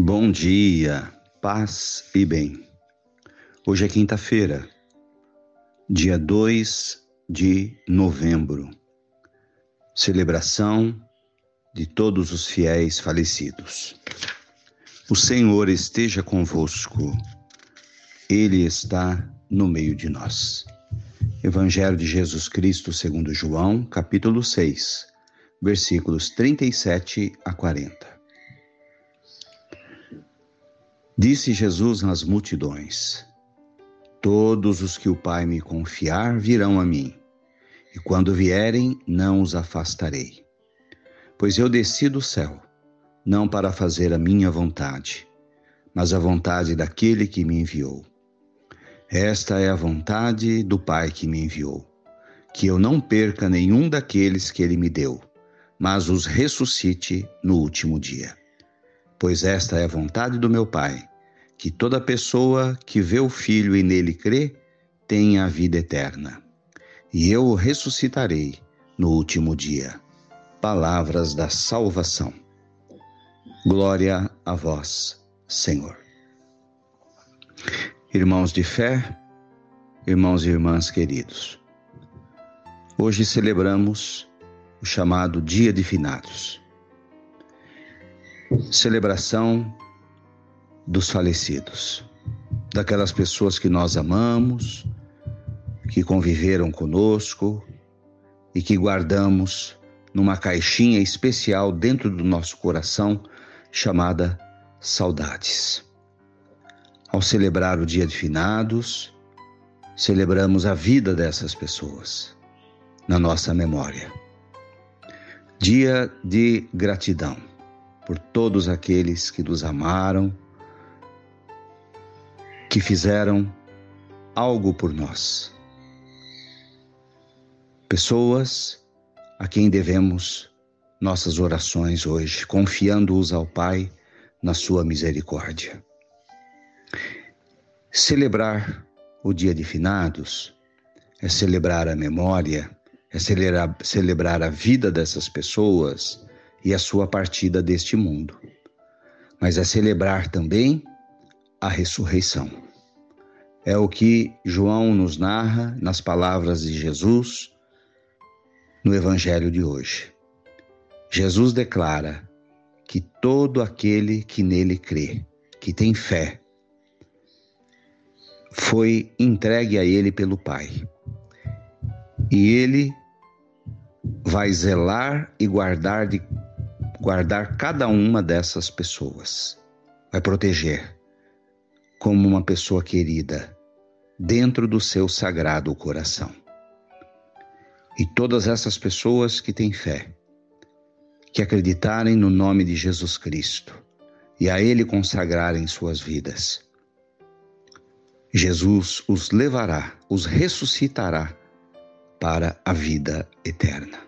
Bom dia, paz e bem. Hoje é quinta-feira, dia 2 de novembro, celebração de todos os fiéis falecidos. O Senhor esteja convosco, Ele está no meio de nós. Evangelho de Jesus Cristo segundo João, capítulo 6, versículos 37 a 40. Disse Jesus às multidões: Todos os que o Pai me confiar virão a mim, e quando vierem, não os afastarei. Pois eu desci do céu, não para fazer a minha vontade, mas a vontade daquele que me enviou. Esta é a vontade do Pai que me enviou, que eu não perca nenhum daqueles que ele me deu, mas os ressuscite no último dia. Pois esta é a vontade do meu Pai que toda pessoa que vê o Filho e nele crê tenha a vida eterna. E eu o ressuscitarei no último dia. Palavras da salvação. Glória a vós, Senhor. Irmãos de fé, irmãos e irmãs queridos, hoje celebramos o chamado Dia de Finados. Celebração dos falecidos, daquelas pessoas que nós amamos, que conviveram conosco e que guardamos numa caixinha especial dentro do nosso coração chamada saudades. Ao celebrar o Dia de Finados, celebramos a vida dessas pessoas na nossa memória. Dia de gratidão por todos aqueles que nos amaram, que fizeram algo por nós. Pessoas a quem devemos nossas orações hoje, confiando-os ao Pai na sua misericórdia. Celebrar o dia de finados é celebrar a memória, é celebrar, celebrar a vida dessas pessoas e a sua partida deste mundo. Mas é celebrar também a ressurreição. É o que João nos narra nas palavras de Jesus no Evangelho de hoje. Jesus declara que todo aquele que nele crê, que tem fé, foi entregue a ele pelo Pai. E ele vai zelar e guardar de guardar cada uma dessas pessoas. Vai proteger como uma pessoa querida dentro do seu sagrado coração. E todas essas pessoas que têm fé, que acreditarem no nome de Jesus Cristo e a Ele consagrarem suas vidas, Jesus os levará, os ressuscitará para a vida eterna.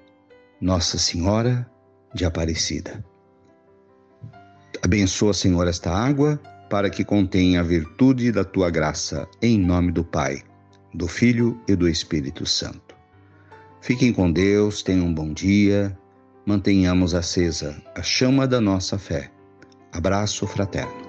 Nossa Senhora de Aparecida. Abençoa, Senhor, esta água para que contenha a virtude da tua graça, em nome do Pai, do Filho e do Espírito Santo. Fiquem com Deus, tenham um bom dia, mantenhamos acesa a chama da nossa fé. Abraço fraterno.